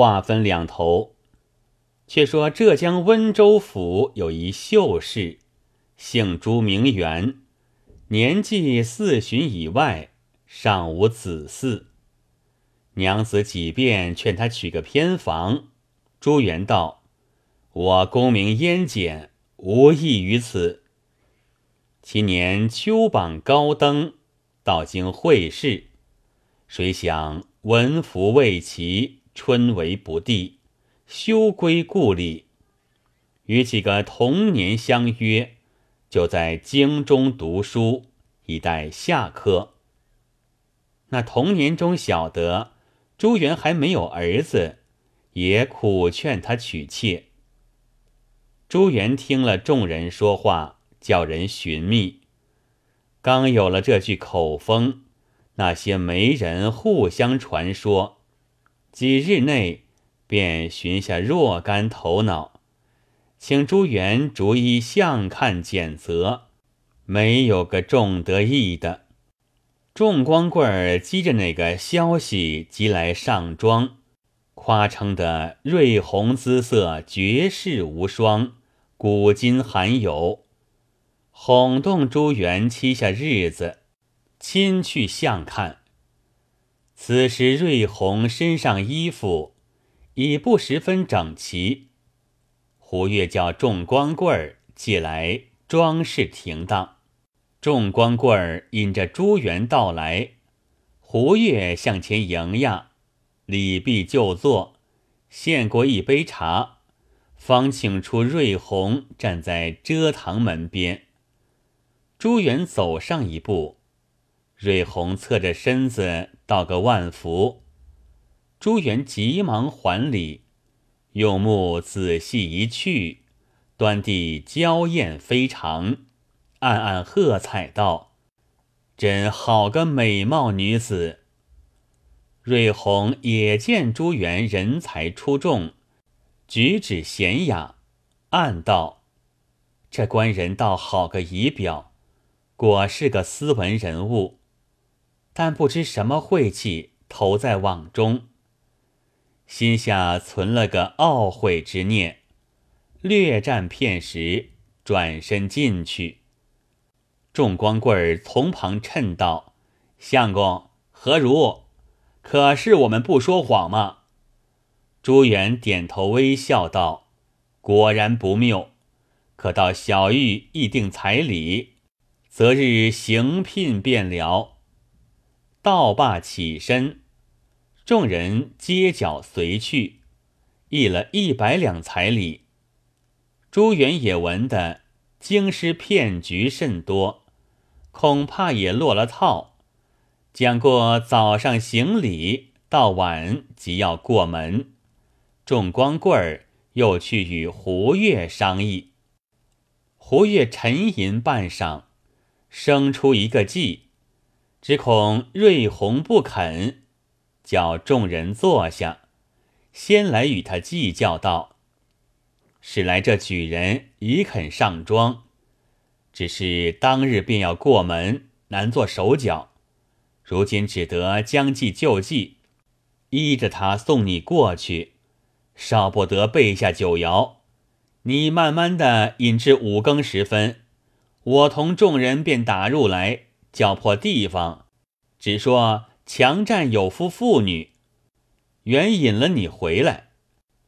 话分两头。却说浙江温州府有一秀士，姓朱名媛，年纪四旬以外，尚无子嗣。娘子几遍劝他娶个偏房，朱元道：“我功名焉简，无益于此。”其年秋榜高登，到京会试，谁想文服未齐，春闱不第。休归故里，与几个同年相约，就在京中读书，以待下科。那同年中晓得朱元还没有儿子，也苦劝他娶妾。朱元听了众人说话，叫人寻觅，刚有了这句口风，那些媒人互相传说，几日内。便寻下若干头脑，请朱元逐一相看检择，没有个中得意的。众光棍儿积着那个消息，即来上妆，夸称的瑞红姿色绝世无双，古今罕有，哄动朱元期下日子，亲去相看。此时瑞红身上衣服。已不十分整齐，胡月叫众光棍儿借来装饰停当。众光棍儿引着朱元到来，胡月向前迎呀，礼毕就坐，献过一杯茶，方请出瑞红站在遮堂门边。朱元走上一步，瑞红侧着身子道个万福。朱元急忙还礼，用目仔细一去，端地娇艳非常，暗暗喝彩道：“真好个美貌女子！”瑞红也见朱元人才出众，举止娴雅，暗道：“这官人倒好个仪表，果是个斯文人物，但不知什么晦气投在网中。”心下存了个懊悔之念，略战片时，转身进去。众光棍儿从旁衬道：“相公何如？可是我们不说谎吗？”朱元点头微笑道：“果然不谬。可到小玉议定彩礼，择日行聘便了。”道罢起身。众人街角随去，议了一百两彩礼。朱元也闻得京师骗局甚多，恐怕也落了套。讲过早上行礼，到晚即要过门。众光棍儿又去与胡月商议。胡月沉吟半晌，生出一个计，只恐瑞红不肯。叫众人坐下，先来与他计较道：“使来这举人已肯上妆，只是当日便要过门，难做手脚。如今只得将计就计，依着他送你过去，少不得备下酒肴。你慢慢的饮至五更时分，我同众人便打入来，叫破地方，只说。”强占有夫妇女，原引了你回来，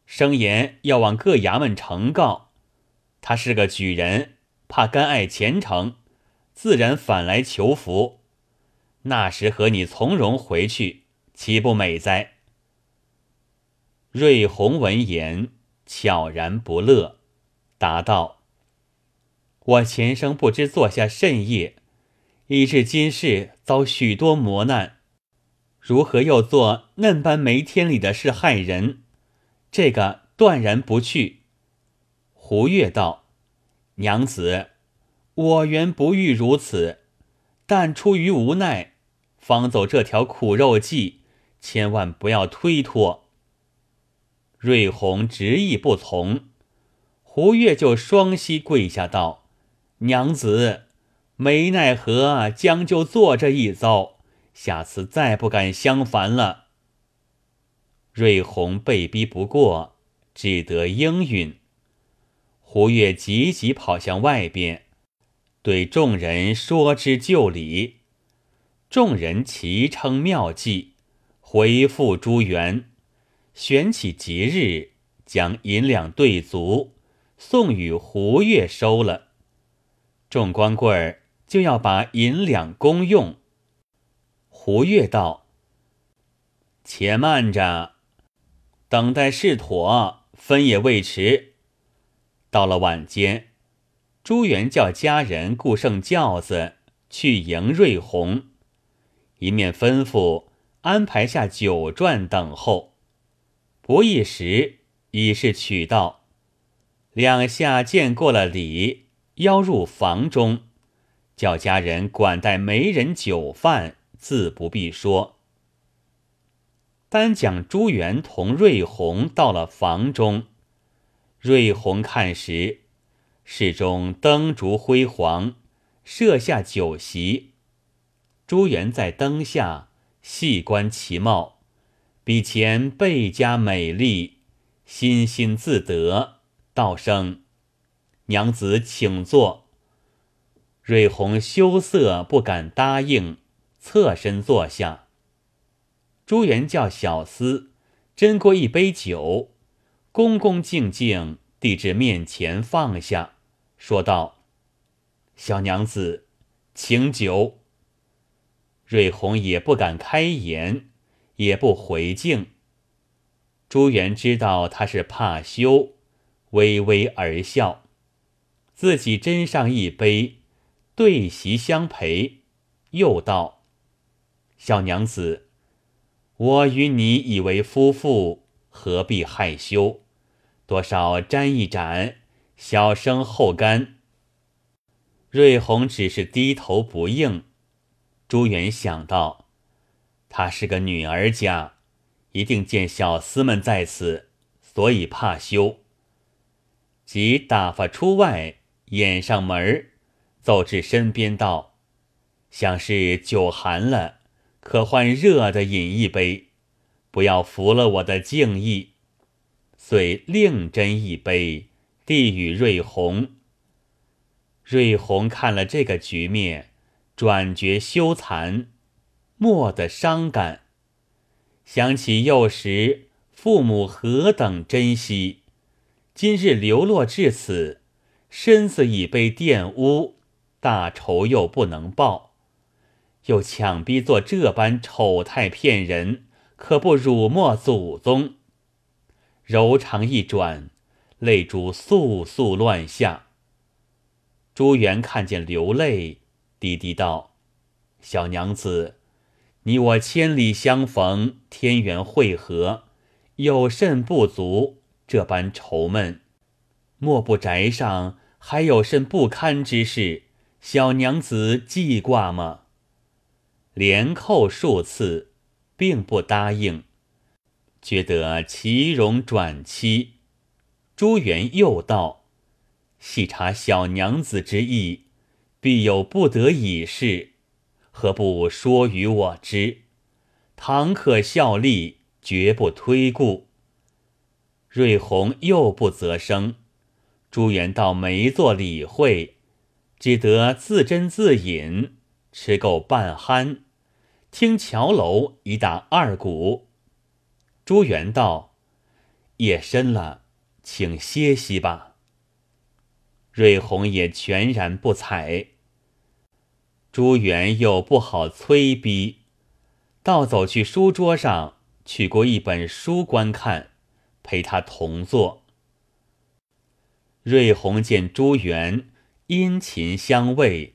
声言要往各衙门呈告。他是个举人，怕干碍前程，自然反来求福。那时和你从容回去，岂不美哉？瑞红闻言悄然不乐，答道：“我前生不知做下甚业，以致今世遭许多磨难。”如何又做嫩般没天理的事害人？这个断然不去。胡月道：“娘子，我原不欲如此，但出于无奈，方走这条苦肉计，千万不要推脱。”瑞红执意不从，胡月就双膝跪下道：“娘子，没奈何，将就做这一遭。”下次再不敢相烦了。瑞红被逼不过，只得应允。胡越急急跑向外边，对众人说之就礼。众人齐称妙计，回复朱元，选起吉日，将银两兑足，送与胡越收了。众光棍儿就要把银两公用。胡越道：“且慢着，等待事妥，分也未迟。”到了晚间，朱元叫家人雇上轿子去迎瑞红。一面吩咐安排下酒馔等候，不一时已是取到。两下见过了礼，邀入房中，叫家人管待媒人酒饭，自不必说。单讲朱元同瑞红到了房中，瑞红看时，室中灯烛辉煌，设下酒席。朱元在灯下细观其貌，比前倍加美丽，欣欣自得，道声：“娘子请坐。”瑞红羞涩不敢答应，侧身坐下。朱元叫小厮斟过一杯酒，恭恭敬敬递至面前放下，说道：“小娘子，请酒。”瑞红也不敢开言，也不回敬。朱元知道他是怕羞，微微而笑，自己斟上一杯，对席相陪，又道：“小娘子，我与你以为夫妇，何必害羞？多少沾一盏，小生后干。”瑞红只是低头不应。朱元想到，她是个女儿家，一定见小厮们在此，所以怕羞。即打发出外，掩上门走至身边道：“想是酒寒了，可换热的饮一杯，不要服了我的敬意。”遂另斟一杯，递与瑞红。瑞红看了这个局面。转觉羞惭，莫得伤感。想起幼时父母何等珍惜，今日流落至此，身子已被玷污，大仇又不能报，又强逼做这般丑态骗人，可不辱没祖宗。柔肠一转，泪珠簌簌乱下。朱元看见流泪。低低道：“小娘子，你我千里相逢，天缘会合，有甚不足？这般愁闷，莫不宅上还有甚不堪之事？小娘子记挂吗？”连叩数次，并不答应，觉得其容转期。朱元又道：“细察小娘子之意。”必有不得已事，何不说与我知？倘可效力，绝不推故。瑞红又不择声，朱元道没做理会，只得自斟自饮，吃够半酣，听桥楼已打二鼓。朱元道：“夜深了，请歇息吧。”瑞红也全然不睬。朱元又不好催逼，倒走去书桌上取过一本书观看，陪他同坐。瑞红见朱元殷勤相慰，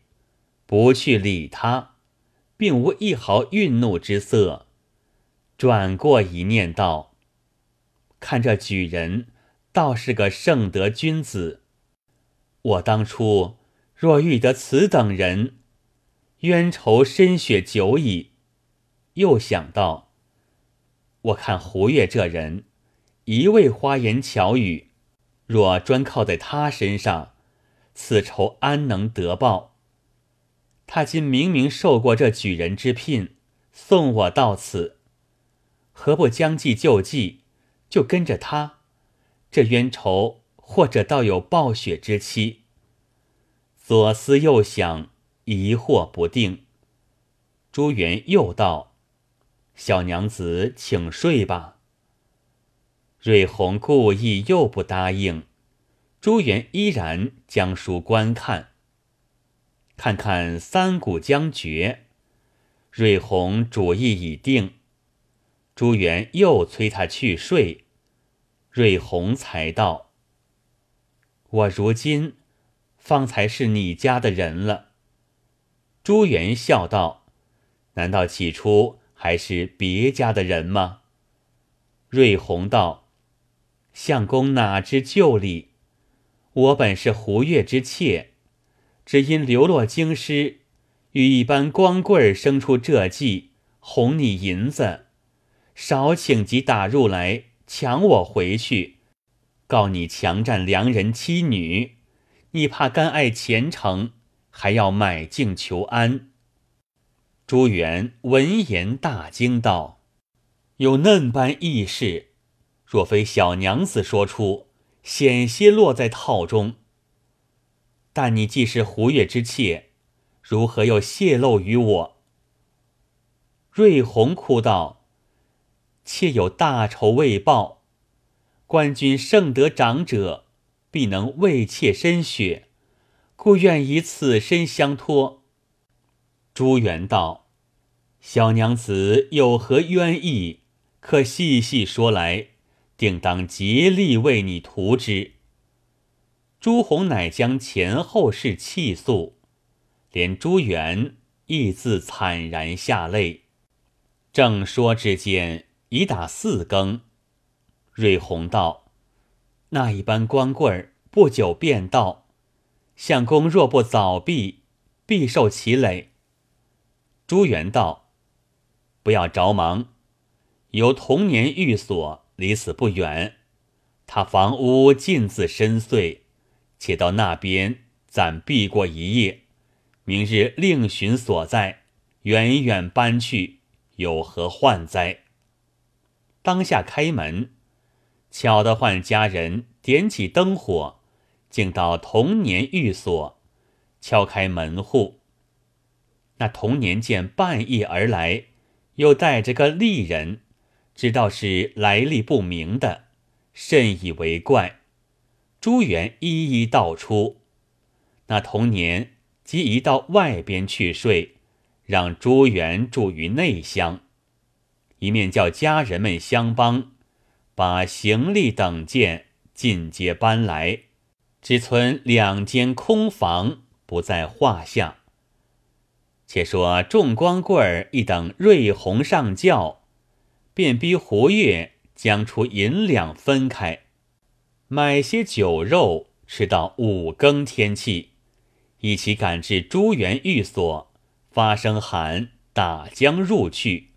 不去理他，并无一毫愠怒之色，转过一念道：“看这举人，倒是个圣德君子。我当初若遇得此等人。”冤仇深雪久矣，又想到，我看胡月这人，一味花言巧语，若专靠在他身上，此仇安能得报？他今明明受过这举人之聘，送我到此，何不将计就计，就跟着他？这冤仇或者倒有暴雪之期。左思右想，疑惑不定。朱元又道：“小娘子，请睡吧。”瑞红故意又不答应。朱元依然将书观看，看看三股将绝。瑞红主意已定，朱元又催他去睡，瑞红才道：“我如今方才是你家的人了。”朱元笑道：“难道起初还是别家的人吗？”瑞红道：“相公哪知旧理？”我本是胡月之妾，只因流落京师，与一般光棍生出这计，哄你银子，少请即打入来抢我回去，告你强占良人妻女，你怕甘爱前程，还要买镜求安。朱元闻言大惊道：“有嫩般义事，若非小娘子说出。”险些落在套中。但你既是胡月之妾，如何又泄露于我？瑞红哭道：“妾有大仇未报，官军胜得长者，必能为妾伸血，故愿以此身相托。”朱元道：“小娘子有何冤意？可细细说来。”定当竭力为你图之。朱红乃将前后事气诉，连朱元亦自惨然下泪。正说之间，已打四更。瑞红道：“那一般光棍儿不久便到，相公若不早避，必受其累。”朱元道：“不要着忙，有童年寓所。”离此不远，他房屋尽自深邃，且到那边暂避过一夜，明日另寻所在，远远搬去，有何患哉？当下开门，巧得唤家人点起灯火，竟到童年寓所，敲开门户。那童年见半夜而来，又带着个丽人。知道是来历不明的，甚以为怪。朱元一一道出。那同年即移到外边去睡，让朱元住于内乡，一面叫家人们相帮，把行李等件尽皆搬来，只存两间空房不在话下。且说众光棍儿一等瑞红上轿。便逼胡月将出银两分开，买些酒肉吃到五更天气，一起赶至朱元寓所，发声喊打将入去。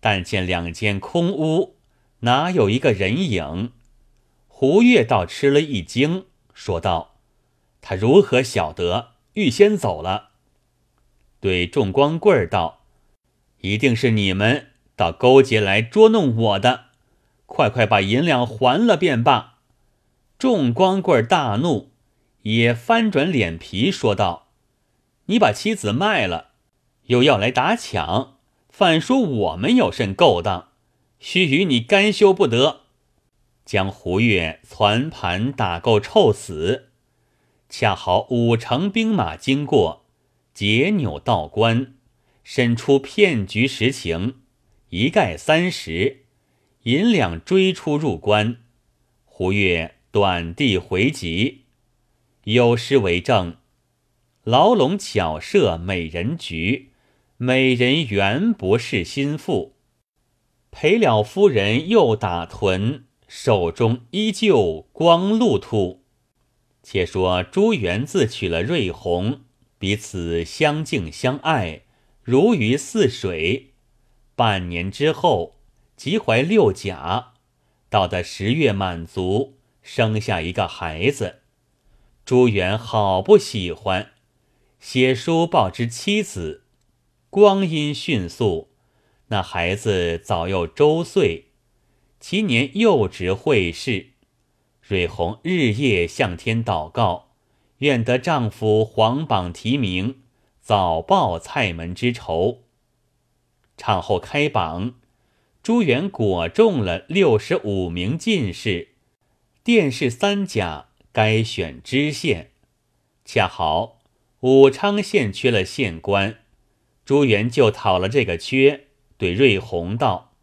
但见两间空屋，哪有一个人影？胡月倒吃了一惊，说道：“他如何晓得预先走了？”对众光棍儿道：“一定是你们。”到勾结来捉弄我的，快快把银两还了便罢。众光棍大怒，也翻转脸皮说道：“你把妻子卖了，又要来打抢，反说我们有甚勾当，须与你干休不得。”将胡月攒盘打够臭死。恰好五城兵马经过，解纽道关，审出骗局实情。一概三十银两追出入关，胡月短地回籍，有诗为证：牢笼巧设美人局，美人原不是心腹。赔了夫人又打屯，手中依旧光禄兔。且说朱元自娶了瑞红，彼此相敬相爱，如鱼似水。半年之后，即怀六甲，到的十月满足，生下一个孩子。朱元好不喜欢，写书报之妻子。光阴迅速，那孩子早又周岁，其年又值会试。瑞红日夜向天祷告，愿得丈夫皇榜提名，早报蔡门之仇。场后开榜，朱元果中了六十五名进士，殿试三甲该选知县，恰好。武昌县缺了县官，朱元就讨了这个缺，对瑞红道：“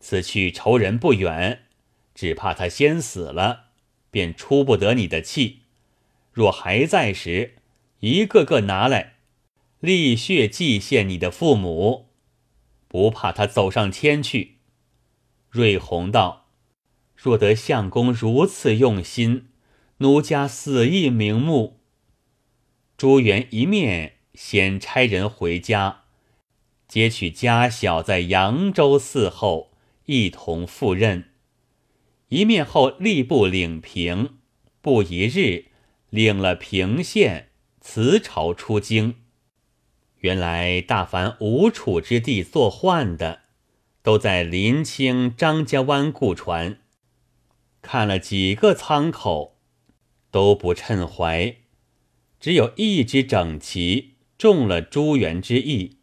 此去仇人不远，只怕他先死了，便出不得你的气。若还在时，一个个拿来，立血祭献你的父母，不怕他走上天去。”瑞红道：“若得相公如此用心，奴家死亦瞑目。”朱元一面先差人回家，接取家小在扬州伺候，一同赴任；一面后吏部领平，不一日领了平县，辞朝出京。原来大凡吴楚之地做宦的，都在临清张家湾雇船，看了几个舱口，都不称怀。只有一只整齐，中了朱元之意。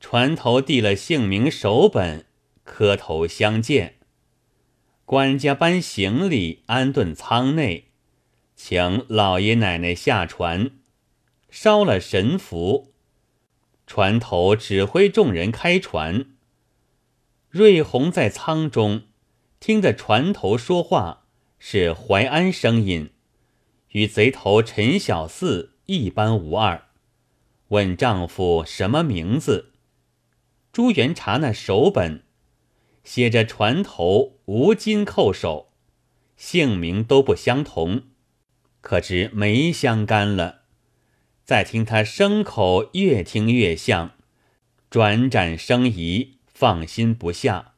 船头递了姓名手本，磕头相见。管家搬行李安顿舱内，请老爷奶奶下船，烧了神符。船头指挥众人开船。瑞红在舱中听得船头说话，是淮安声音。与贼头陈小四一般无二。问丈夫什么名字？朱元查那手本，写着船头无金扣手，姓名都不相同，可知没相干了。再听他声口，越听越像，转转生疑，放心不下，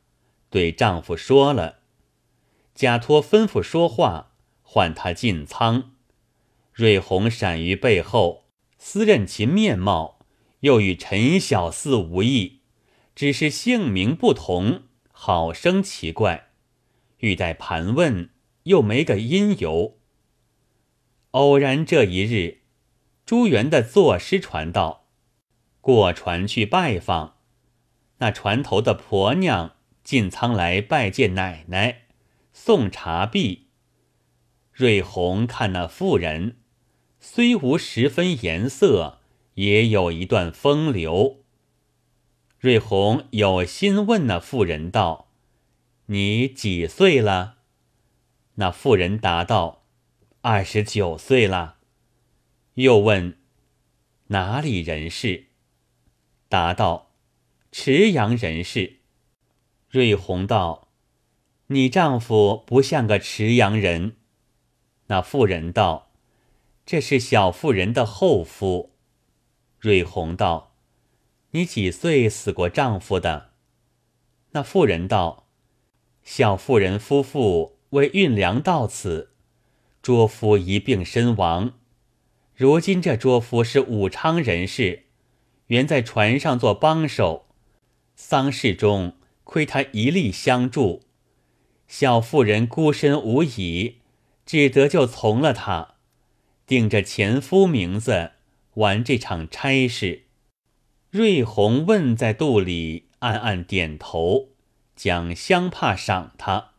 对丈夫说了，假托吩咐说话，唤他进舱。瑞红闪于背后，私认其面貌，又与陈小四无异，只是姓名不同，好生奇怪。欲待盘问，又没个因由。偶然这一日，朱元的作诗传到，过船去拜访，那船头的婆娘进仓来拜见奶奶，送茶毕。瑞红看那妇人。虽无十分颜色，也有一段风流。瑞红有心问那妇人道：“你几岁了？”那妇人答道：“二十九岁了。”又问：“哪里人士？”答道：“池阳人士。”瑞红道：“你丈夫不像个池阳人。”那妇人道。这是小妇人的后夫，瑞红道：“你几岁死过丈夫的？”那妇人道：“小妇人夫妇为运粮到此，拙夫一病身亡。如今这卓夫是武昌人士，原在船上做帮手，丧事中亏他一力相助，小妇人孤身无倚，只得就从了他。”定着前夫名字，完这场差事。瑞红问在肚里，暗暗点头，将香帕赏他。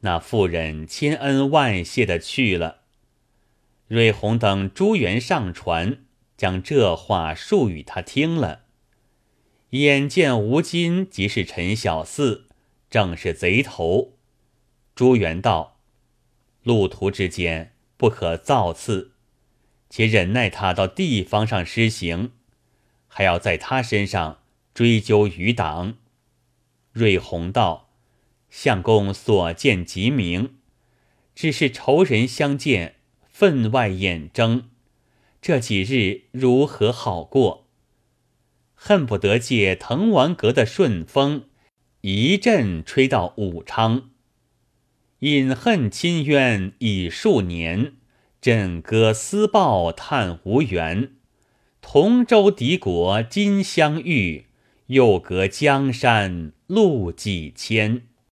那妇人千恩万谢的去了。瑞红等朱元上船，将这话述与他听了。眼见吴金即是陈小四，正是贼头。朱元道：路途之间。不可造次，且忍耐他到地方上施行，还要在他身上追究余党。瑞红道：“相公所见极明，只是仇人相见，分外眼睁。这几日如何好过？恨不得借滕王阁的顺风，一阵吹到武昌。”隐恨亲冤已数年，枕戈思报叹无缘。同舟敌国今相遇，又隔江山路几千。